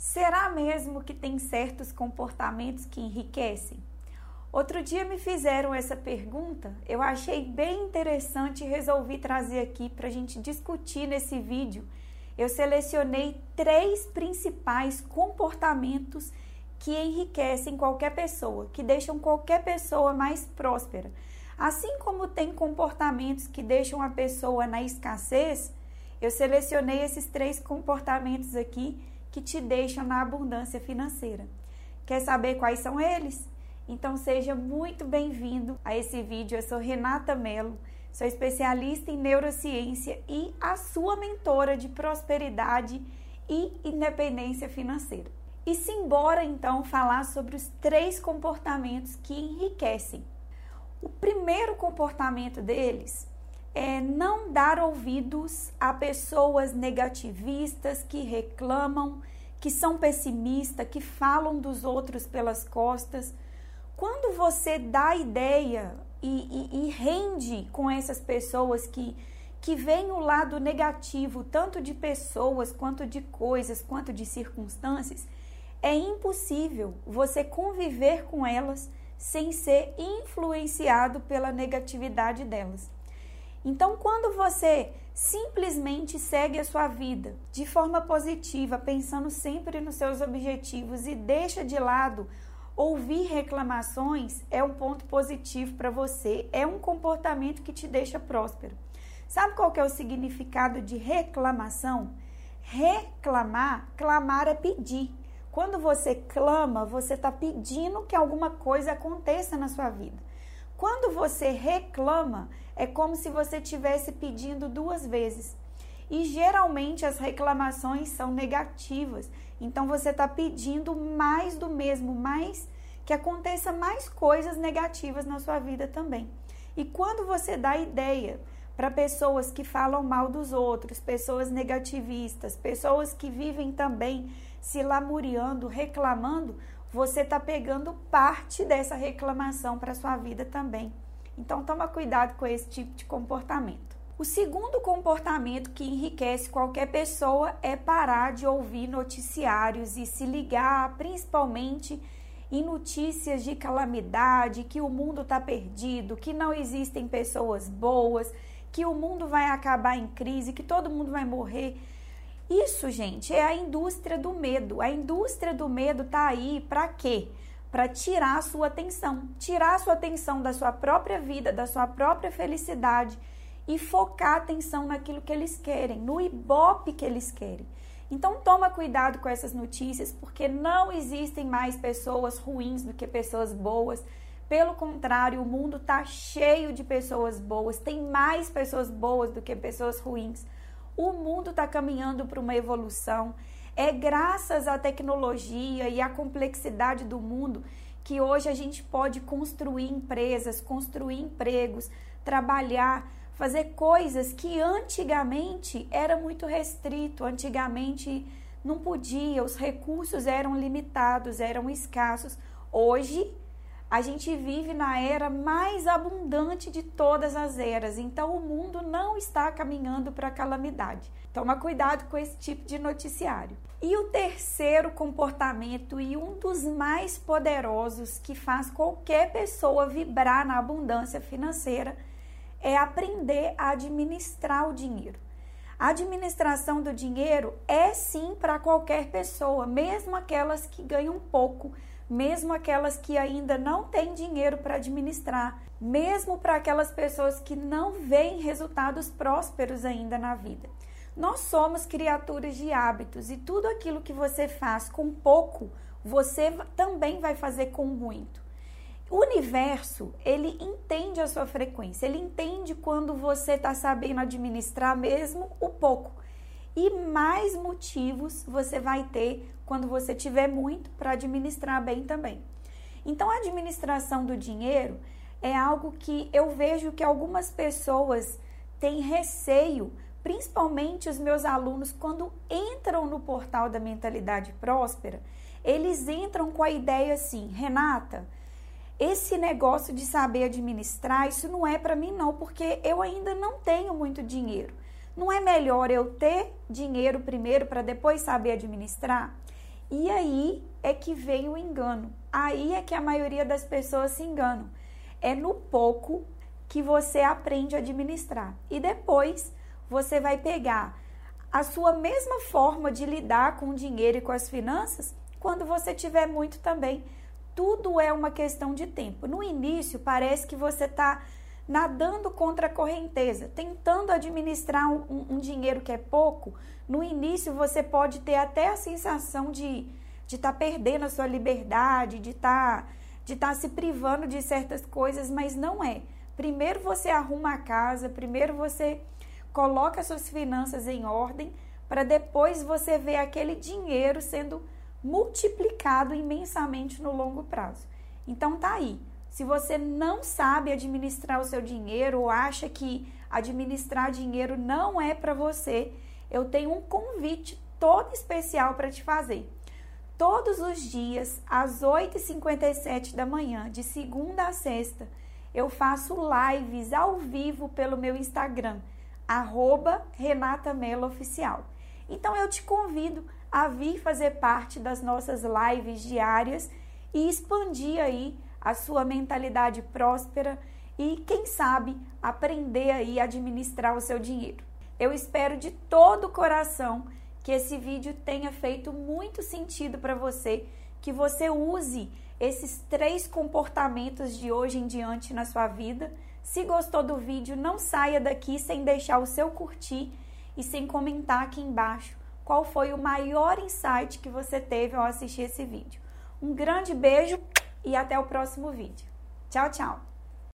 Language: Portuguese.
Será mesmo que tem certos comportamentos que enriquecem? Outro dia me fizeram essa pergunta, eu achei bem interessante e resolvi trazer aqui para a gente discutir nesse vídeo. Eu selecionei três principais comportamentos que enriquecem qualquer pessoa, que deixam qualquer pessoa mais próspera. Assim como tem comportamentos que deixam a pessoa na escassez, eu selecionei esses três comportamentos aqui que te deixam na abundância financeira. Quer saber quais são eles? Então seja muito bem-vindo a esse vídeo. Eu sou Renata Mello, sou especialista em neurociência e a sua mentora de prosperidade e independência financeira. E simbora então falar sobre os três comportamentos que enriquecem. O primeiro comportamento deles é não dar ouvidos a pessoas negativistas que reclamam, que são pessimistas, que falam dos outros pelas costas. Quando você dá ideia e, e, e rende com essas pessoas que, que veem o lado negativo, tanto de pessoas, quanto de coisas, quanto de circunstâncias, é impossível você conviver com elas sem ser influenciado pela negatividade delas. Então, quando você simplesmente segue a sua vida de forma positiva, pensando sempre nos seus objetivos e deixa de lado ouvir reclamações, é um ponto positivo para você, é um comportamento que te deixa próspero. Sabe qual que é o significado de reclamação? Reclamar, clamar é pedir. Quando você clama, você está pedindo que alguma coisa aconteça na sua vida. Quando você reclama, é como se você estivesse pedindo duas vezes. E geralmente as reclamações são negativas. Então você está pedindo mais do mesmo, mais que aconteça mais coisas negativas na sua vida também. E quando você dá ideia para pessoas que falam mal dos outros, pessoas negativistas, pessoas que vivem também se lamuriando, reclamando, você está pegando parte dessa reclamação para sua vida também. Então toma cuidado com esse tipo de comportamento. O segundo comportamento que enriquece qualquer pessoa é parar de ouvir noticiários e se ligar principalmente em notícias de calamidade, que o mundo está perdido, que não existem pessoas boas, que o mundo vai acabar em crise, que todo mundo vai morrer. Isso, gente, é a indústria do medo. A indústria do medo tá aí para quê? Para tirar a sua atenção, tirar a sua atenção da sua própria vida, da sua própria felicidade e focar a atenção naquilo que eles querem, no ibope que eles querem. Então toma cuidado com essas notícias, porque não existem mais pessoas ruins do que pessoas boas. Pelo contrário, o mundo está cheio de pessoas boas, tem mais pessoas boas do que pessoas ruins. O mundo está caminhando para uma evolução. É graças à tecnologia e à complexidade do mundo que hoje a gente pode construir empresas, construir empregos, trabalhar, fazer coisas que antigamente era muito restrito, antigamente não podia, os recursos eram limitados, eram escassos. Hoje a gente vive na era mais abundante de todas as eras, então o mundo não está caminhando para a calamidade. Toma cuidado com esse tipo de noticiário. E o terceiro comportamento e um dos mais poderosos que faz qualquer pessoa vibrar na abundância financeira é aprender a administrar o dinheiro. A administração do dinheiro é sim para qualquer pessoa, mesmo aquelas que ganham pouco mesmo aquelas que ainda não têm dinheiro para administrar, mesmo para aquelas pessoas que não veem resultados prósperos ainda na vida. Nós somos criaturas de hábitos e tudo aquilo que você faz com pouco, você também vai fazer com muito. O universo, ele entende a sua frequência, ele entende quando você está sabendo administrar mesmo o pouco e mais motivos você vai ter quando você tiver muito para administrar bem também. Então, a administração do dinheiro é algo que eu vejo que algumas pessoas têm receio, principalmente os meus alunos, quando entram no portal da mentalidade próspera, eles entram com a ideia assim: Renata, esse negócio de saber administrar, isso não é para mim, não, porque eu ainda não tenho muito dinheiro. Não é melhor eu ter dinheiro primeiro para depois saber administrar? E aí é que vem o engano. Aí é que a maioria das pessoas se enganam. É no pouco que você aprende a administrar. E depois você vai pegar a sua mesma forma de lidar com o dinheiro e com as finanças quando você tiver muito também. Tudo é uma questão de tempo. No início, parece que você está nadando contra a correnteza, tentando administrar um, um, dinheiro que é pouco. No início, você pode ter até a sensação de de estar tá perdendo a sua liberdade, de estar tá, de tá se privando de certas coisas, mas não é. Primeiro você arruma a casa, primeiro você coloca suas finanças em ordem, para depois você ver aquele dinheiro sendo multiplicado imensamente no longo prazo. Então tá aí. Se você não sabe administrar o seu dinheiro ou acha que administrar dinheiro não é para você, eu tenho um convite todo especial para te fazer. Todos os dias, às 8h57 da manhã, de segunda a sexta, eu faço lives ao vivo pelo meu Instagram, arroba Renata Mello Oficial. Então eu te convido a vir fazer parte das nossas lives diárias e expandir aí a sua mentalidade próspera e, quem sabe, aprender aí a administrar o seu dinheiro. Eu espero de todo o coração que esse vídeo tenha feito muito sentido para você, que você use esses três comportamentos de hoje em diante na sua vida. Se gostou do vídeo, não saia daqui sem deixar o seu curtir e sem comentar aqui embaixo qual foi o maior insight que você teve ao assistir esse vídeo. Um grande beijo e até o próximo vídeo. Tchau, tchau!